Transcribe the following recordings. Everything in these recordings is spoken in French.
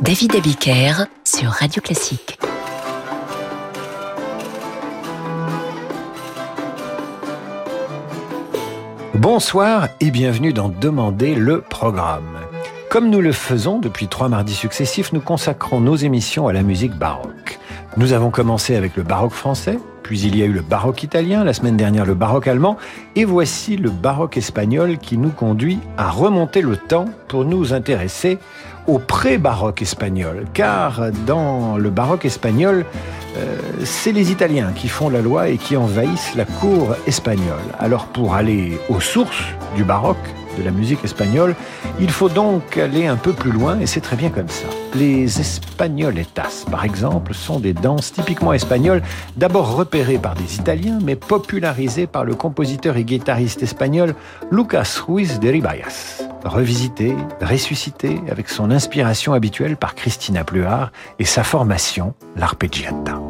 David Abiker sur Radio Classique. Bonsoir et bienvenue dans Demander le programme. Comme nous le faisons depuis trois mardis successifs, nous consacrons nos émissions à la musique baroque. Nous avons commencé avec le baroque français, puis il y a eu le baroque italien, la semaine dernière le baroque allemand, et voici le baroque espagnol qui nous conduit à remonter le temps pour nous intéresser au pré-baroque espagnol, car dans le baroque espagnol, euh, c'est les Italiens qui font la loi et qui envahissent la cour espagnole. Alors pour aller aux sources du baroque, de la musique espagnole, il faut donc aller un peu plus loin et c'est très bien comme ça. Les espagnoletas, par exemple, sont des danses typiquement espagnoles, d'abord repérées par des Italiens, mais popularisées par le compositeur et guitariste espagnol Lucas Ruiz de Ribayas. Revisité, ressuscité avec son inspiration habituelle par Christina Pluart et sa formation, l'arpeggiata.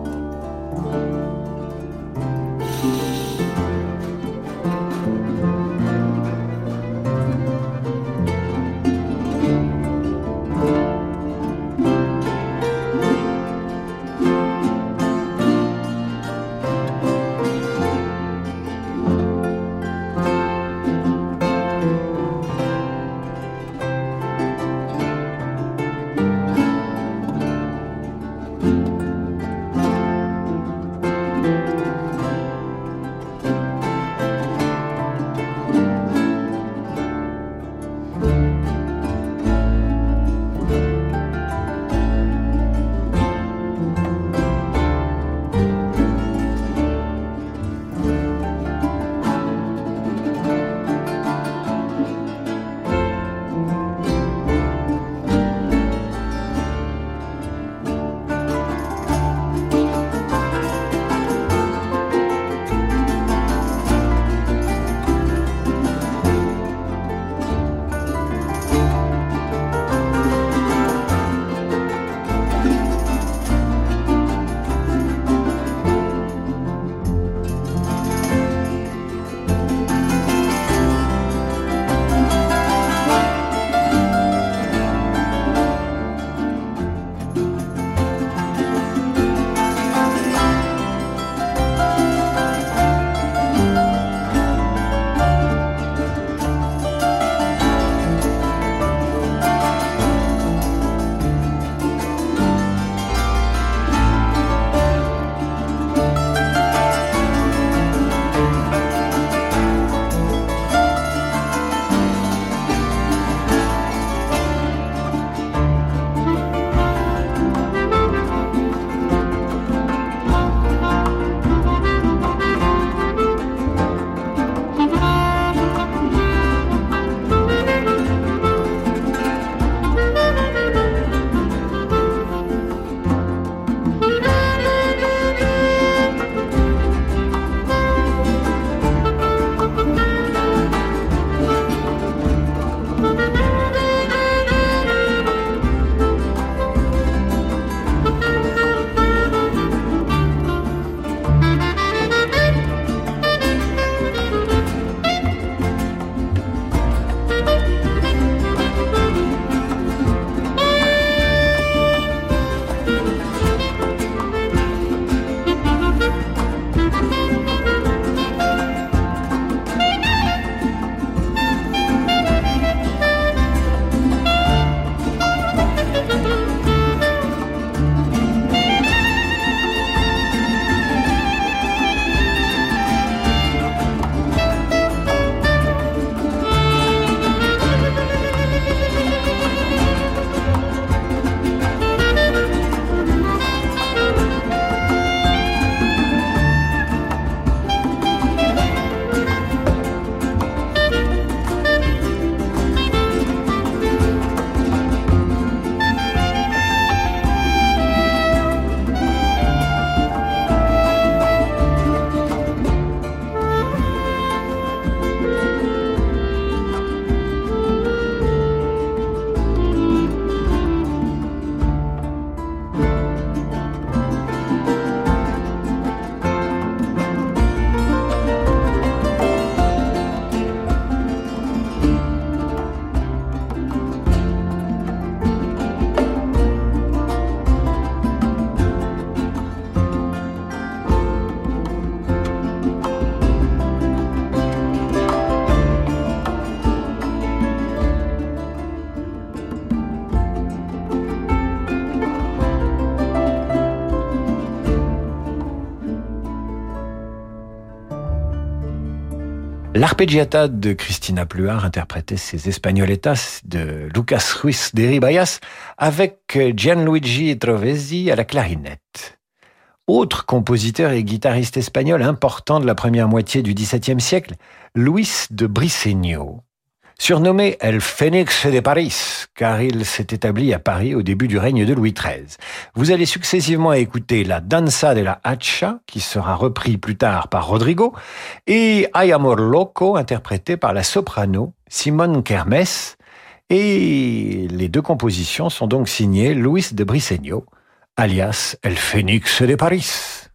L'arpeggiata de Christina Pluart interprétait ses Espagnoletas de Lucas Ruiz de Ribayas avec Gianluigi Trovesi à la clarinette. Autre compositeur et guitariste espagnol important de la première moitié du XVIIe siècle, Luis de Briceño. Surnommé El Phénix de Paris, car il s'est établi à Paris au début du règne de Louis XIII. Vous allez successivement écouter la Danza de la Hacha, qui sera repris plus tard par Rodrigo, et Ay Amor Loco, interprété par la soprano Simone Kermes. Et les deux compositions sont donc signées Luis de Briceño, alias El Phénix de Paris.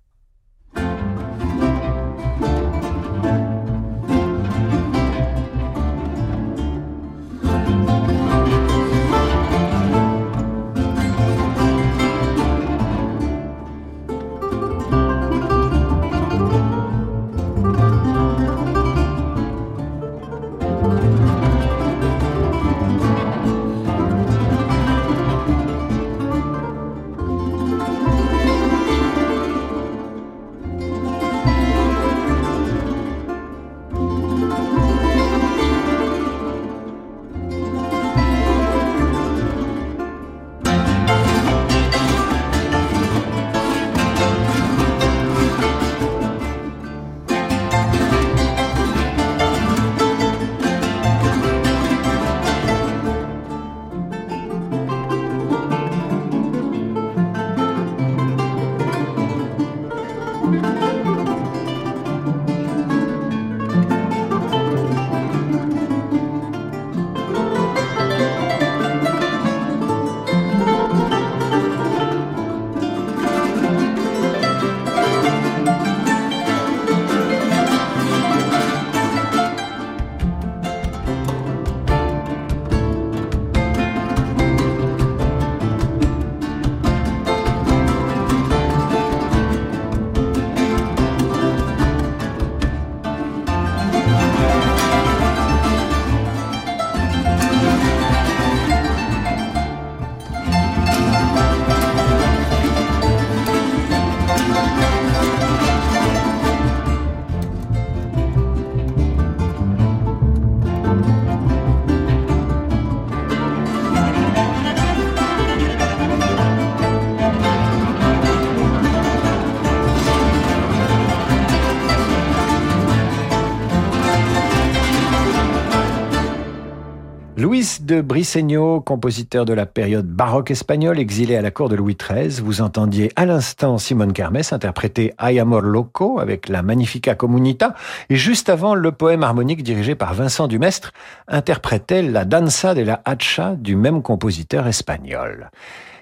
De Briceño, compositeur de la période baroque espagnole, exilé à la cour de Louis XIII. Vous entendiez à l'instant Simone Carmes interpréter Ay Amor Loco avec la Magnifica Comunita. Et juste avant, le poème harmonique dirigé par Vincent Dumestre interprétait la Danza de la Hacha du même compositeur espagnol.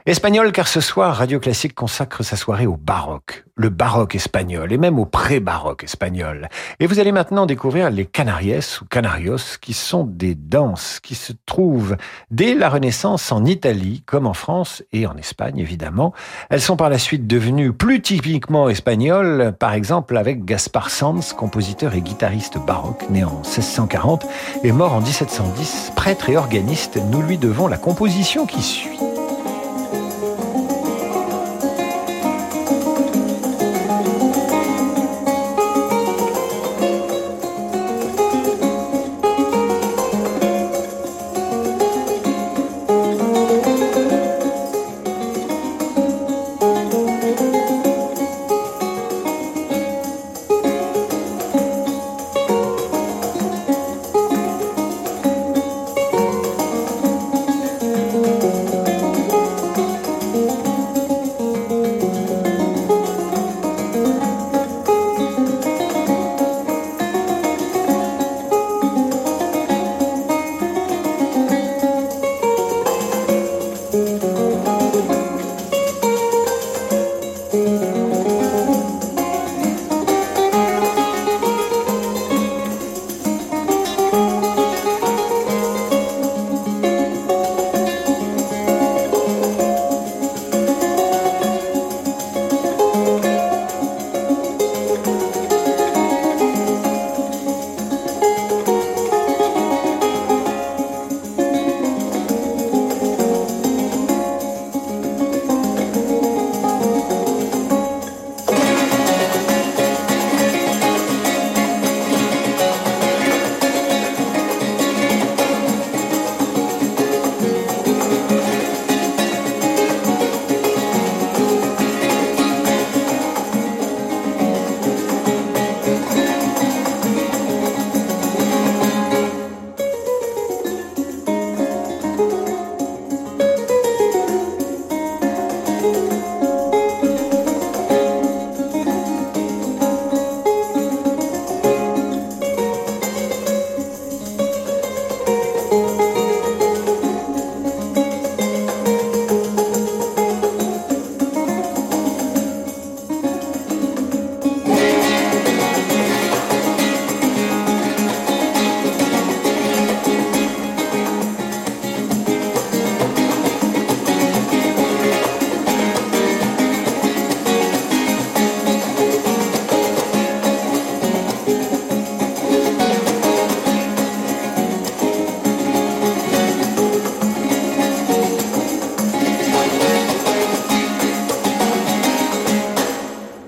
Espagnol car ce soir, Radio Classique consacre sa soirée au baroque, le baroque espagnol et même au pré-baroque espagnol. Et vous allez maintenant découvrir les Canaries ou Canarios qui sont des danses qui se trouvent dès la Renaissance en Italie comme en France et en Espagne évidemment. Elles sont par la suite devenues plus typiquement espagnoles, par exemple avec Gaspar Sanz, compositeur et guitariste baroque né en 1640 et mort en 1710, prêtre et organiste, nous lui devons la composition qui suit.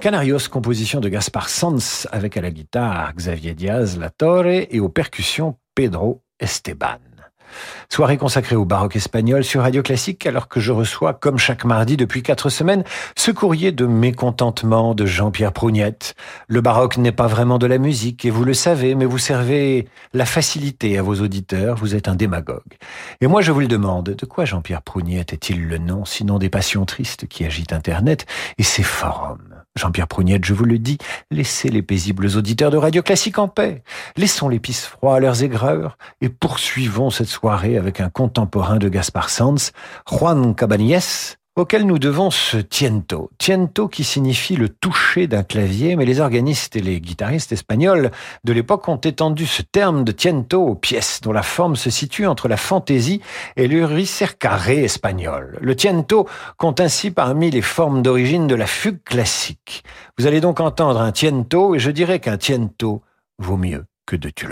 Canarios, composition de Gaspar Sanz avec à la guitare Xavier Diaz La Torre et aux percussions Pedro Esteban. Soirée consacrée au baroque espagnol sur Radio Classique alors que je reçois, comme chaque mardi depuis quatre semaines, ce courrier de mécontentement de Jean-Pierre Prougnette. Le baroque n'est pas vraiment de la musique et vous le savez, mais vous servez la facilité à vos auditeurs, vous êtes un démagogue. Et moi je vous le demande, de quoi Jean-Pierre Prougnette est-il le nom, sinon des passions tristes qui agitent Internet et ses forums? Jean-Pierre Prougnette, je vous le dis, laissez les paisibles auditeurs de Radio Classique en paix. Laissons les pisse froids à leurs aigreurs et poursuivons cette soirée avec un contemporain de Gaspar Sanz, Juan Cabanilles, auquel nous devons ce tiento. Tiento qui signifie le toucher d'un clavier, mais les organistes et les guitaristes espagnols de l'époque ont étendu ce terme de tiento aux pièces dont la forme se situe entre la fantaisie et le ricercare espagnol. Le tiento compte ainsi parmi les formes d'origine de la fugue classique. Vous allez donc entendre un tiento et je dirais qu'un tiento vaut mieux que de tu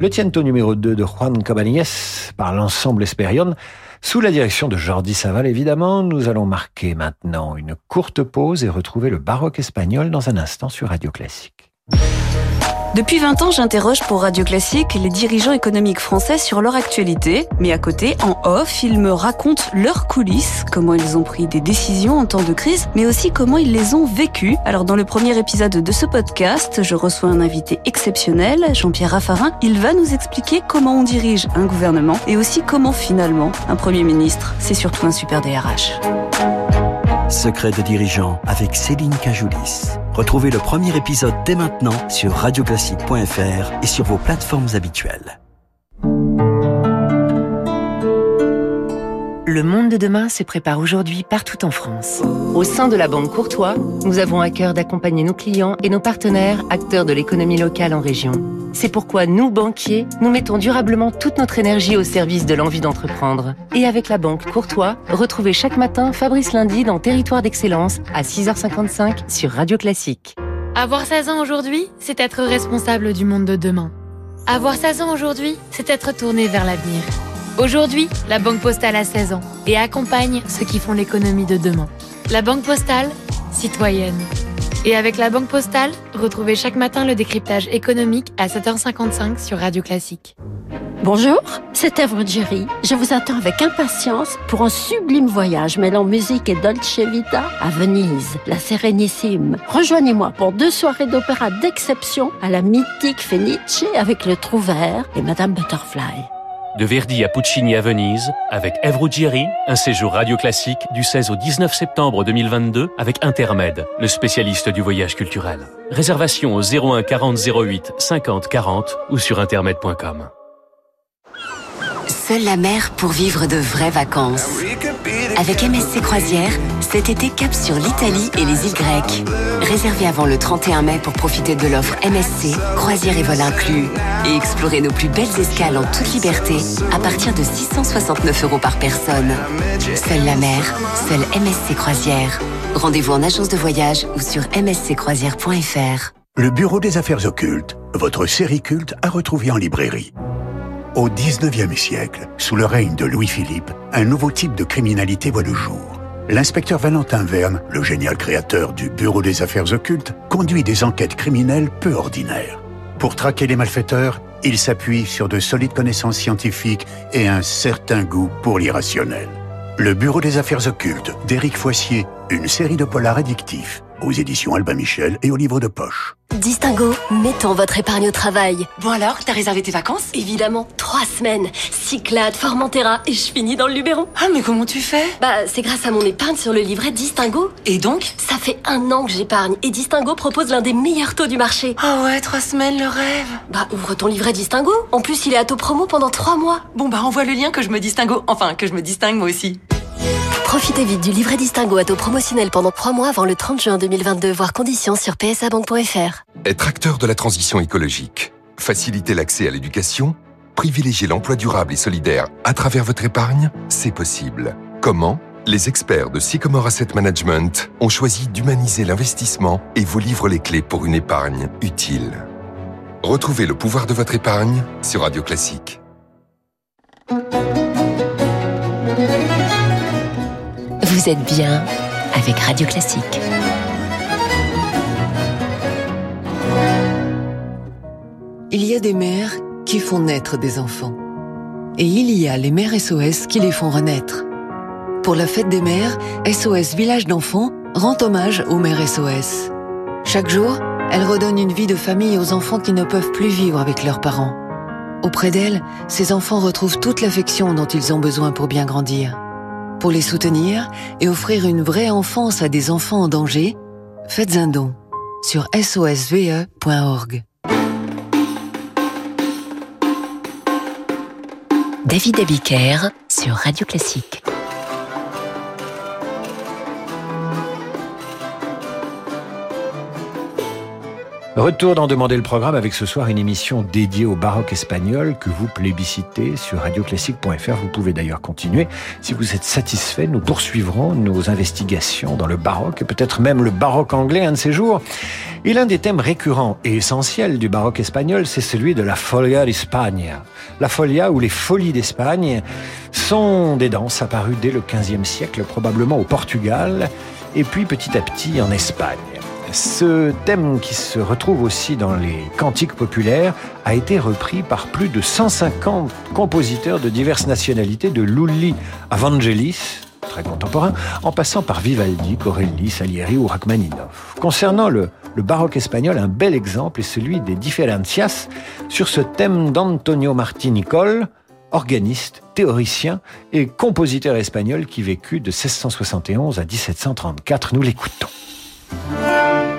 Le Tiento numéro 2 de Juan Cabanilles par l'ensemble Esperion. Sous la direction de Jordi Saval, évidemment, nous allons marquer maintenant une courte pause et retrouver le baroque espagnol dans un instant sur Radio Classique. Depuis 20 ans, j'interroge pour Radio Classique les dirigeants économiques français sur leur actualité, mais à côté, en off, ils me racontent leurs coulisses, comment ils ont pris des décisions en temps de crise, mais aussi comment ils les ont vécues. Alors dans le premier épisode de ce podcast, je reçois un invité exceptionnel, Jean-Pierre Raffarin. Il va nous expliquer comment on dirige un gouvernement et aussi comment finalement un Premier ministre, c'est surtout un super DRH. Secret de dirigeant avec Céline Cajoulis. Retrouvez le premier épisode dès maintenant sur radioclassique.fr et sur vos plateformes habituelles. Le monde de demain se prépare aujourd'hui partout en France. Au sein de la Banque Courtois, nous avons à cœur d'accompagner nos clients et nos partenaires, acteurs de l'économie locale en région. C'est pourquoi nous, banquiers, nous mettons durablement toute notre énergie au service de l'envie d'entreprendre. Et avec la Banque Courtois, retrouvez chaque matin Fabrice Lundi dans Territoire d'Excellence à 6h55 sur Radio Classique. Avoir 16 ans aujourd'hui, c'est être responsable du monde de demain. Avoir 16 ans aujourd'hui, c'est être tourné vers l'avenir. Aujourd'hui, la Banque Postale a 16 ans et accompagne ceux qui font l'économie de demain. La Banque Postale, citoyenne. Et avec la Banque Postale, retrouvez chaque matin le décryptage économique à 7h55 sur Radio Classique. Bonjour, c'est Evre Jerry. Je vous attends avec impatience pour un sublime voyage mêlant musique et Dolce Vita à Venise, la Sérénissime. Rejoignez-moi pour deux soirées d'opéra d'exception à la mythique Fenice avec le Trouvert et Madame Butterfly. De Verdi à Puccini à Venise, avec Ève Ruggieri, un séjour radio classique du 16 au 19 septembre 2022 avec Intermed, le spécialiste du voyage culturel. Réservation au 01 40 08 50 40 ou sur intermed.com. Seule la mer pour vivre de vraies vacances. Avec MSC Croisière, cet été cap sur l'Italie et les îles grecques. Réservez avant le 31 mai pour profiter de l'offre MSC, croisière et vol inclus. Et explorer nos plus belles escales en toute liberté à partir de 669 euros par personne. Seule la mer, seule MSC Croisière. Rendez-vous en agence de voyage ou sur msccroisière.fr. Le Bureau des affaires occultes, votre série culte à retrouver en librairie. Au 19e siècle, sous le règne de Louis-Philippe, un nouveau type de criminalité voit le jour. L'inspecteur Valentin Verne, le génial créateur du Bureau des affaires occultes, conduit des enquêtes criminelles peu ordinaires. Pour traquer les malfaiteurs, il s'appuie sur de solides connaissances scientifiques et un certain goût pour l'irrationnel. Le Bureau des affaires occultes d'Éric Foissier, une série de polars addictifs, aux éditions Albin Michel et au livre de poche. Distingo, mettons votre épargne au travail. Bon alors, t'as réservé tes vacances? Évidemment, trois semaines. Cyclades, Formentera et je finis dans le Luberon? Ah mais comment tu fais? Bah c'est grâce à mon épargne sur le livret Distingo. Et donc? Ça fait un an que j'épargne et Distingo propose l'un des meilleurs taux du marché. Ah ouais, trois semaines, le rêve. Bah ouvre ton livret Distingo. En plus il est à taux promo pendant trois mois. Bon bah envoie le lien que je me distingo. Enfin, que je me distingue moi aussi. Profitez vite du livret Distingo à taux promotionnel pendant 3 mois avant le 30 juin 2022, voire conditions sur psabank.fr. Être acteur de la transition écologique, faciliter l'accès à l'éducation, privilégier l'emploi durable et solidaire à travers votre épargne, c'est possible. Comment? Les experts de Sycomore Asset Management ont choisi d'humaniser l'investissement et vous livrent les clés pour une épargne utile. Retrouvez le pouvoir de votre épargne sur Radio Classique. Vous êtes bien avec Radio Classique. Il y a des mères qui font naître des enfants. Et il y a les mères SOS qui les font renaître. Pour la fête des mères, SOS Village d'enfants rend hommage aux mères SOS. Chaque jour, elle redonne une vie de famille aux enfants qui ne peuvent plus vivre avec leurs parents. Auprès d'elles, ces enfants retrouvent toute l'affection dont ils ont besoin pour bien grandir. Pour les soutenir et offrir une vraie enfance à des enfants en danger, faites un don sur sosve.org. David Abiker sur Radio Classique. Retour d'en demander le programme avec ce soir une émission dédiée au baroque espagnol que vous plébiscitez sur radioclassique.fr. Vous pouvez d'ailleurs continuer. Si vous êtes satisfait, nous poursuivrons nos investigations dans le baroque et peut-être même le baroque anglais un de ces jours. Et l'un des thèmes récurrents et essentiels du baroque espagnol, c'est celui de la Folia d'Espagne. La Folia ou les Folies d'Espagne sont des danses apparues dès le XVe siècle, probablement au Portugal, et puis petit à petit en Espagne. Ce thème qui se retrouve aussi dans les cantiques populaires a été repris par plus de 150 compositeurs de diverses nationalités, de Lully à Vangelis, très contemporain, en passant par Vivaldi, Corelli, Salieri ou Rachmaninoff. Concernant le, baroque espagnol, un bel exemple est celui des Differencias sur ce thème d'Antonio Martí Nicol, organiste, théoricien et compositeur espagnol qui vécut de 1671 à 1734. Nous l'écoutons. Música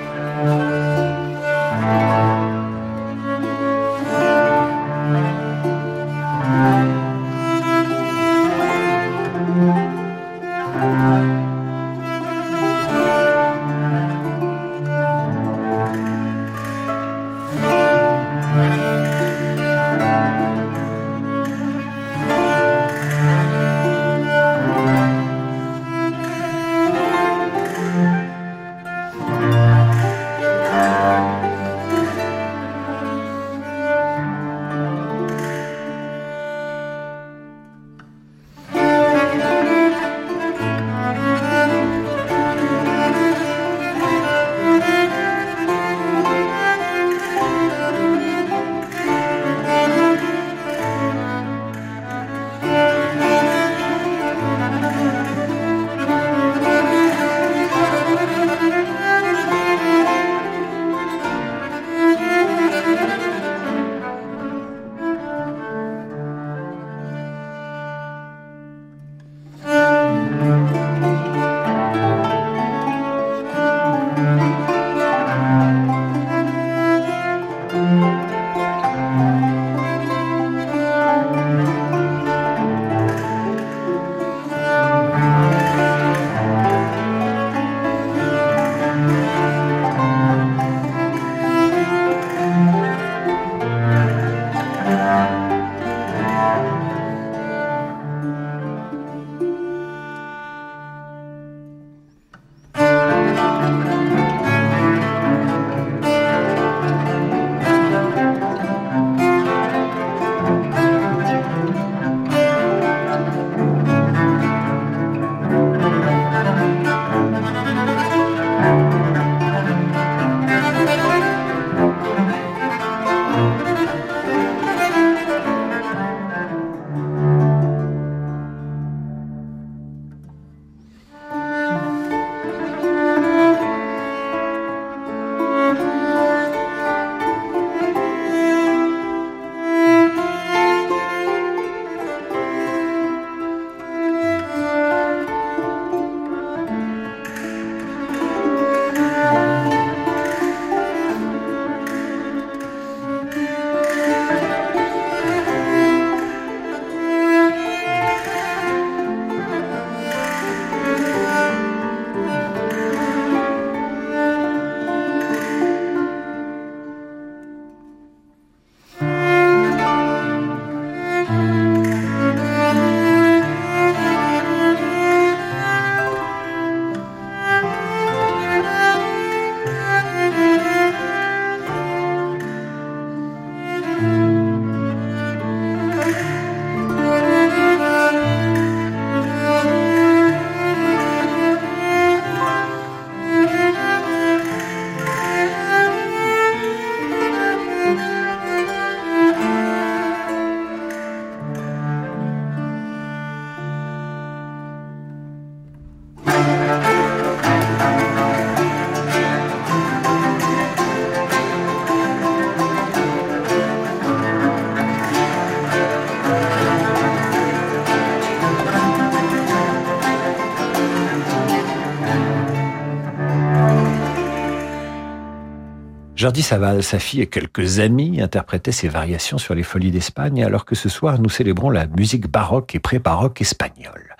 Jordi Saval, sa fille et quelques amis interprétaient ses variations sur les folies d'Espagne, alors que ce soir nous célébrons la musique baroque et pré-baroque espagnole.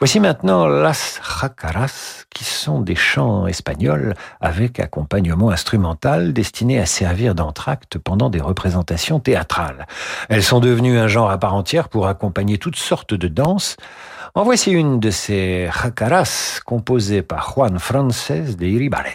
Voici maintenant Las Jacaras, qui sont des chants espagnols avec accompagnement instrumental destiné à servir d'entracte pendant des représentations théâtrales. Elles sont devenues un genre à part entière pour accompagner toutes sortes de danses. En voici une de ces jacaras composée par Juan Frances de Iribarren.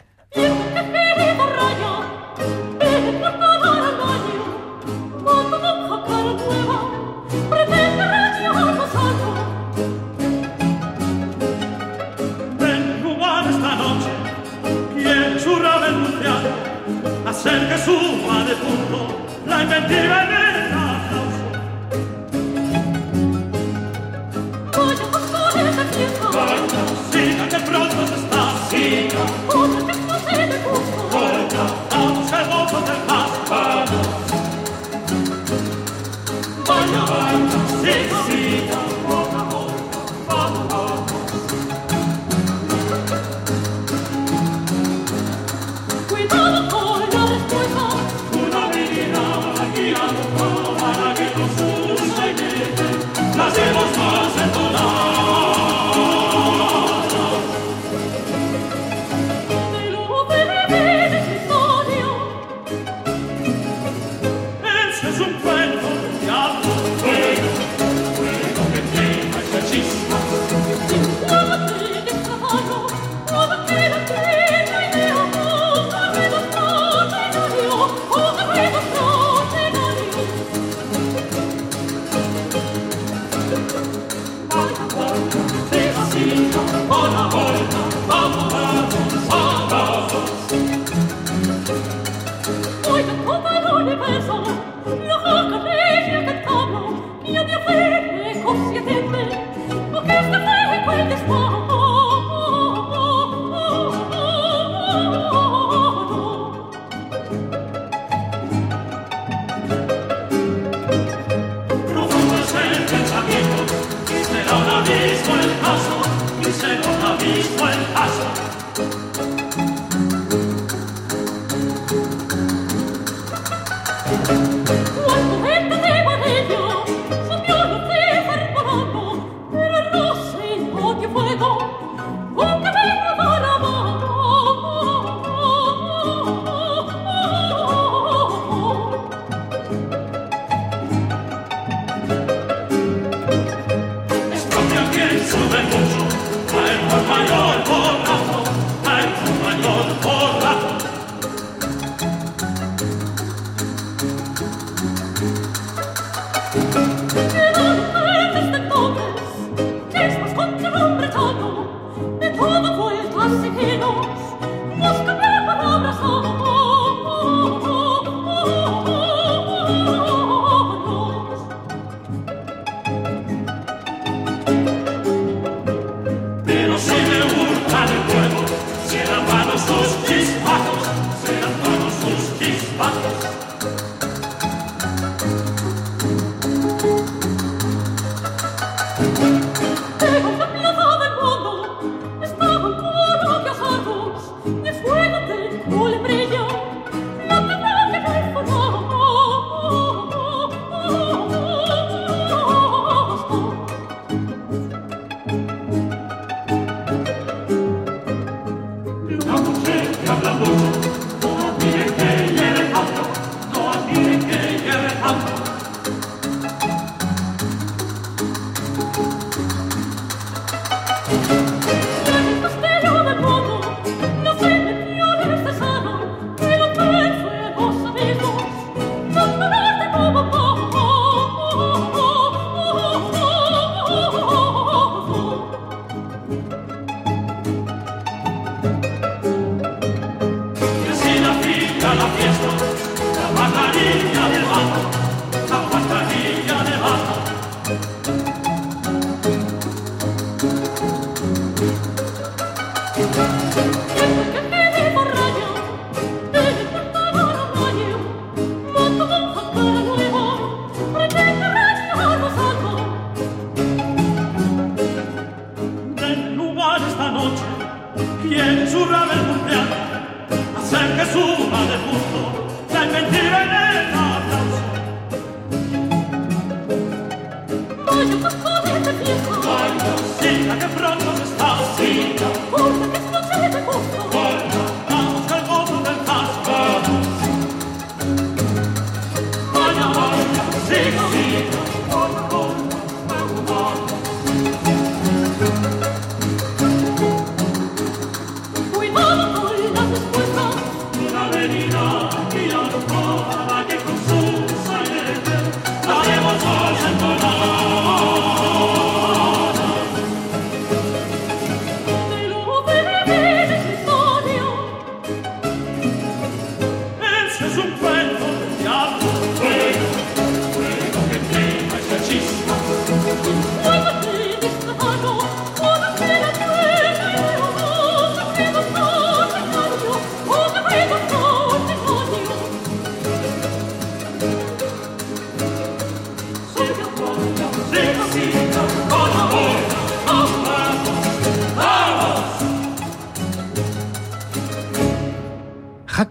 Assim,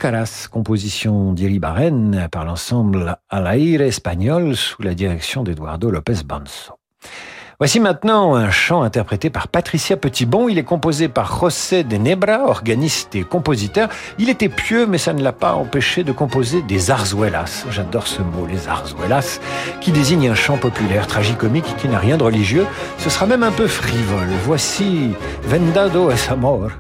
Racaras, composition d'Iri Barren par l'ensemble Alaire espagnol sous la direction d'Eduardo Lopez Banzo. Voici maintenant un chant interprété par Patricia Petitbon. Il est composé par José de Nebra, organiste et compositeur. Il était pieux, mais ça ne l'a pas empêché de composer des zarzuelas. J'adore ce mot, les zarzuelas, qui désigne un chant populaire, tragicomique, qui n'a rien de religieux. Ce sera même un peu frivole. Voici Vendado es amor.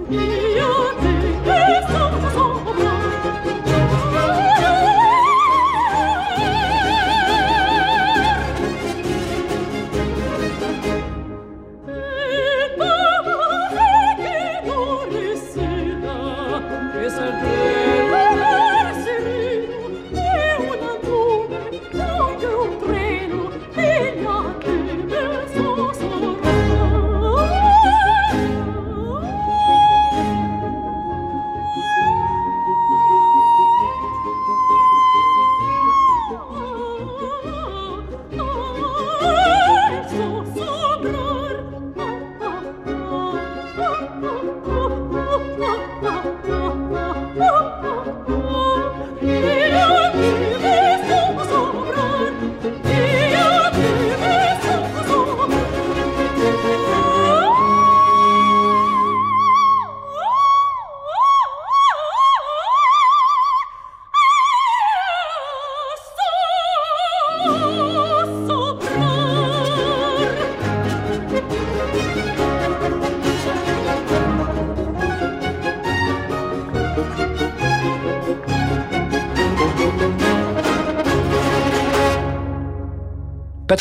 Lord.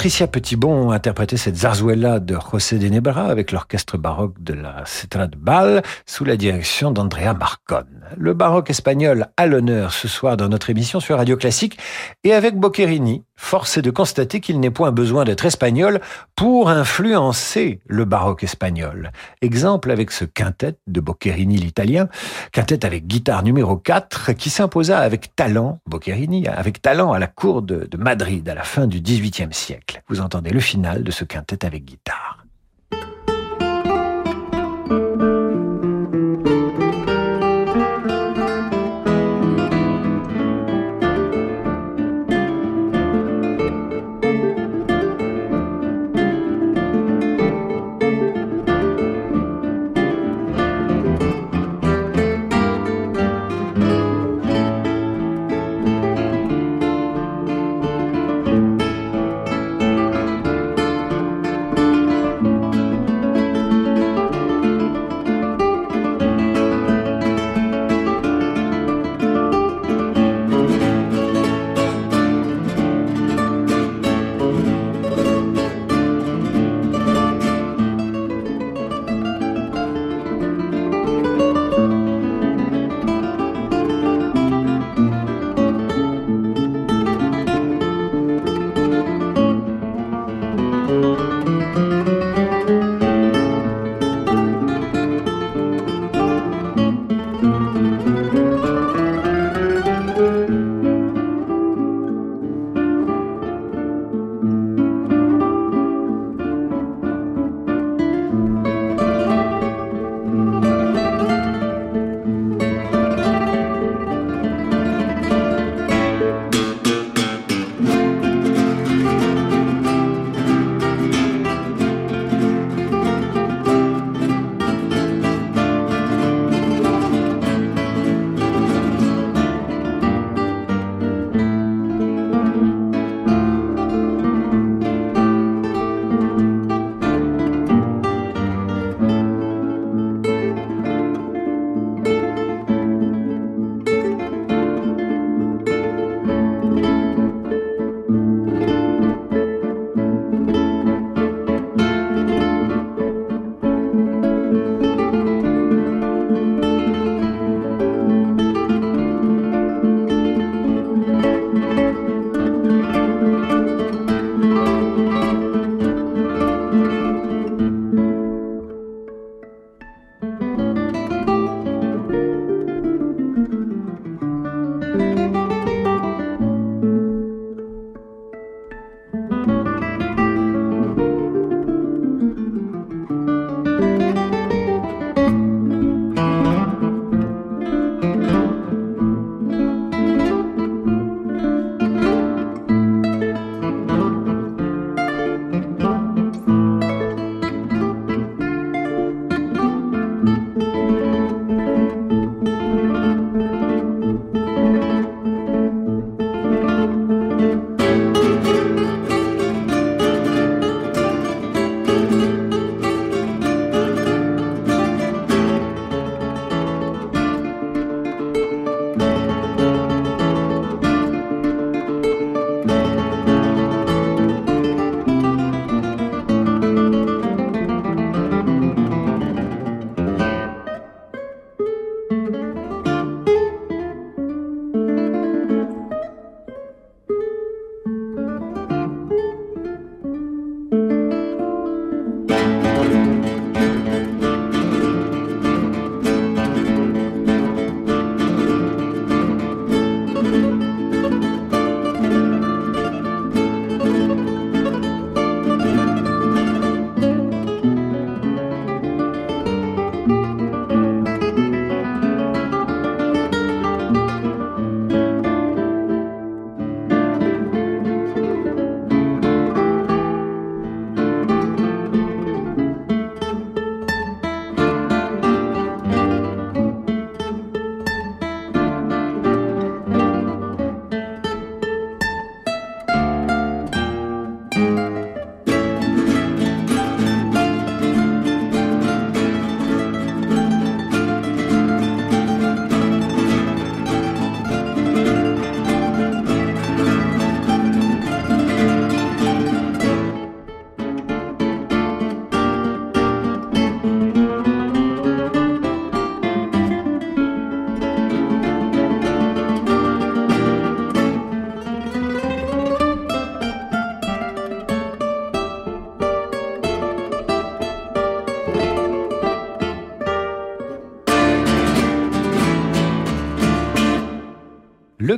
Patricia Petitbon interprétait cette zarzuela de José de Nebra avec l'orchestre baroque de la Cetra de Bâle sous la direction d'Andrea Marcon. Le baroque espagnol a l'honneur ce soir dans notre émission sur Radio Classique et avec Boccherini, force est de constater qu'il n'est point besoin d'être espagnol pour influencer le baroque espagnol. Exemple avec ce quintet de Boccherini l'italien, quintet avec guitare numéro 4 qui s'imposa avec talent, Boccherini, avec talent à la cour de, Madrid à la fin du XVIIIe siècle. Vous entendez le final de ce quintet avec guitare.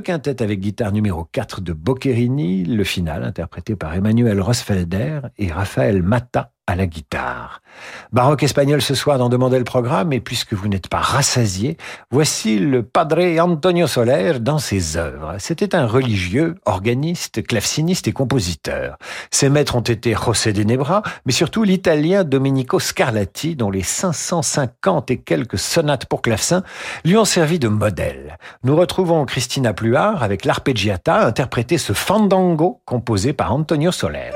Quintet avec guitare numéro 4 de Boccherini, le final interprété par Emmanuel Rosfelder et Raphaël Mata à la guitare. Baroque espagnol ce soir dans Demander le programme, et puisque vous n'êtes pas rassasié, voici le Padre Antonio Soler dans ses œuvres. C'était un religieux, organiste, claveciniste et compositeur. Ses maîtres ont été José de Nebra, mais surtout l'italien Domenico Scarlatti, dont les 550 et quelques sonates pour clavecin lui ont servi de modèle. Nous retrouvons Christina Pluart avec l'arpeggiata interpréter ce fandango composé par Antonio Soler.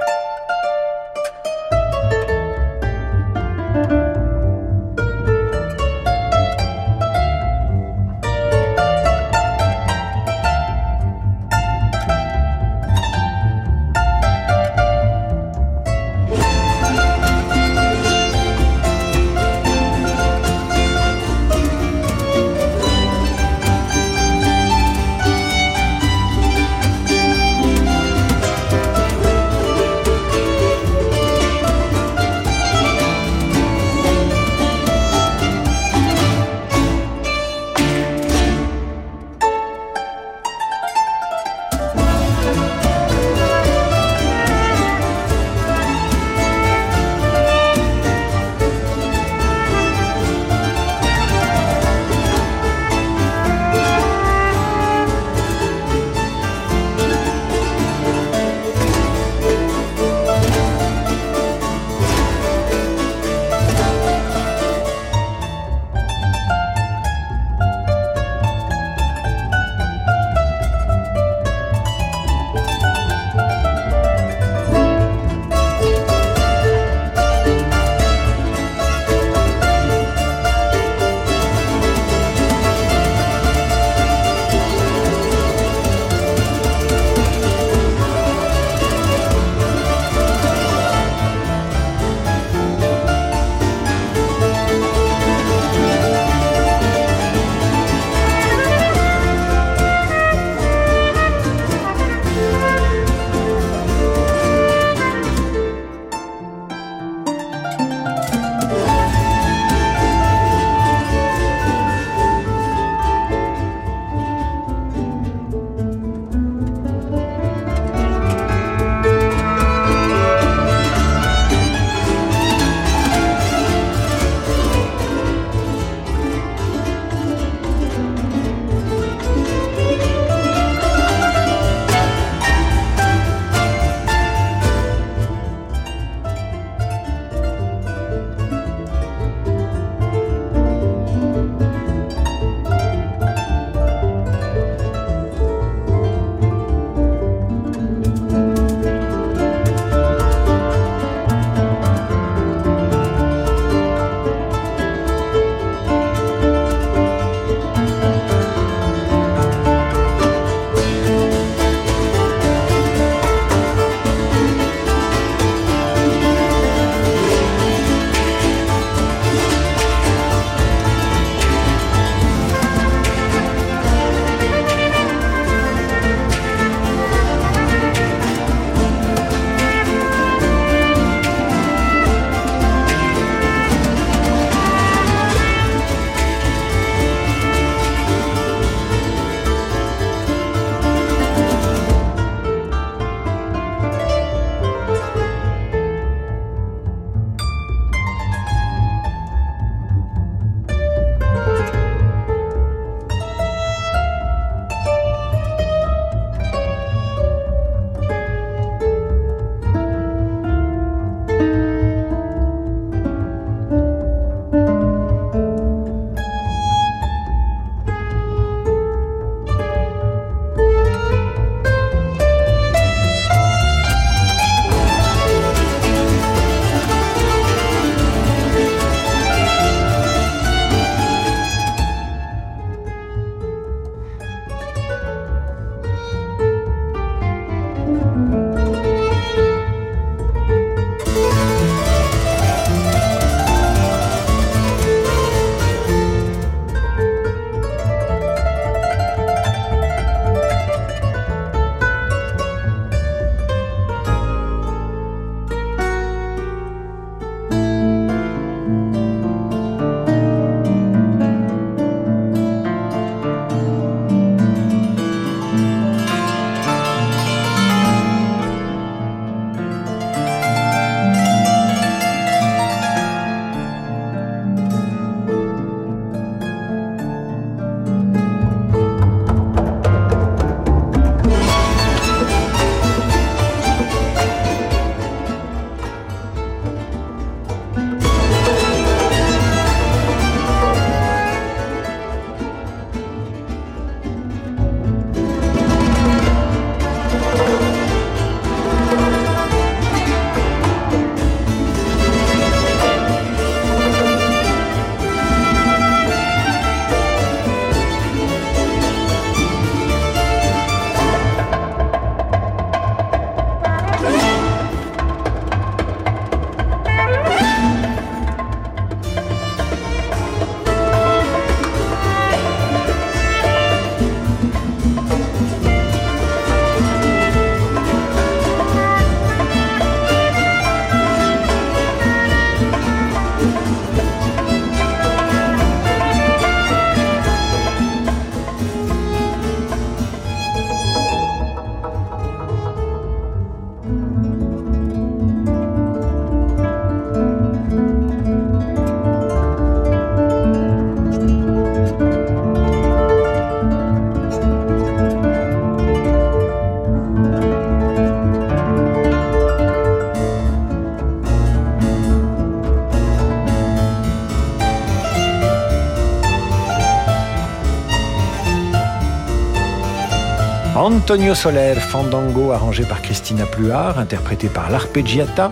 Antonio Soler, Fandango arrangé par Christina Pluart, interprété par l'Arpeggiata.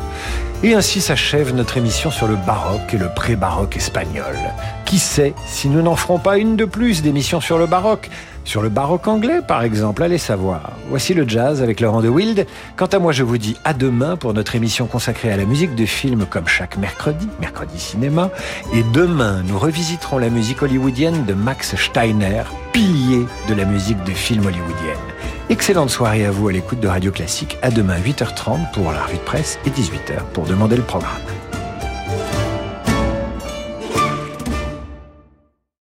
Et ainsi s'achève notre émission sur le baroque et le pré-baroque espagnol. Qui sait si nous n'en ferons pas une de plus d'émissions sur le baroque? Sur le baroque anglais, par exemple, allez savoir. Voici le jazz avec Laurent de Wild. Quant à moi, je vous dis à demain pour notre émission consacrée à la musique de film comme chaque mercredi, mercredi cinéma. Et demain, nous revisiterons la musique hollywoodienne de Max Steiner, pilier de la musique de film hollywoodienne. Excellente soirée à vous à l'écoute de Radio Classique. À demain 8h30 pour la revue de presse et 18h pour demander le programme.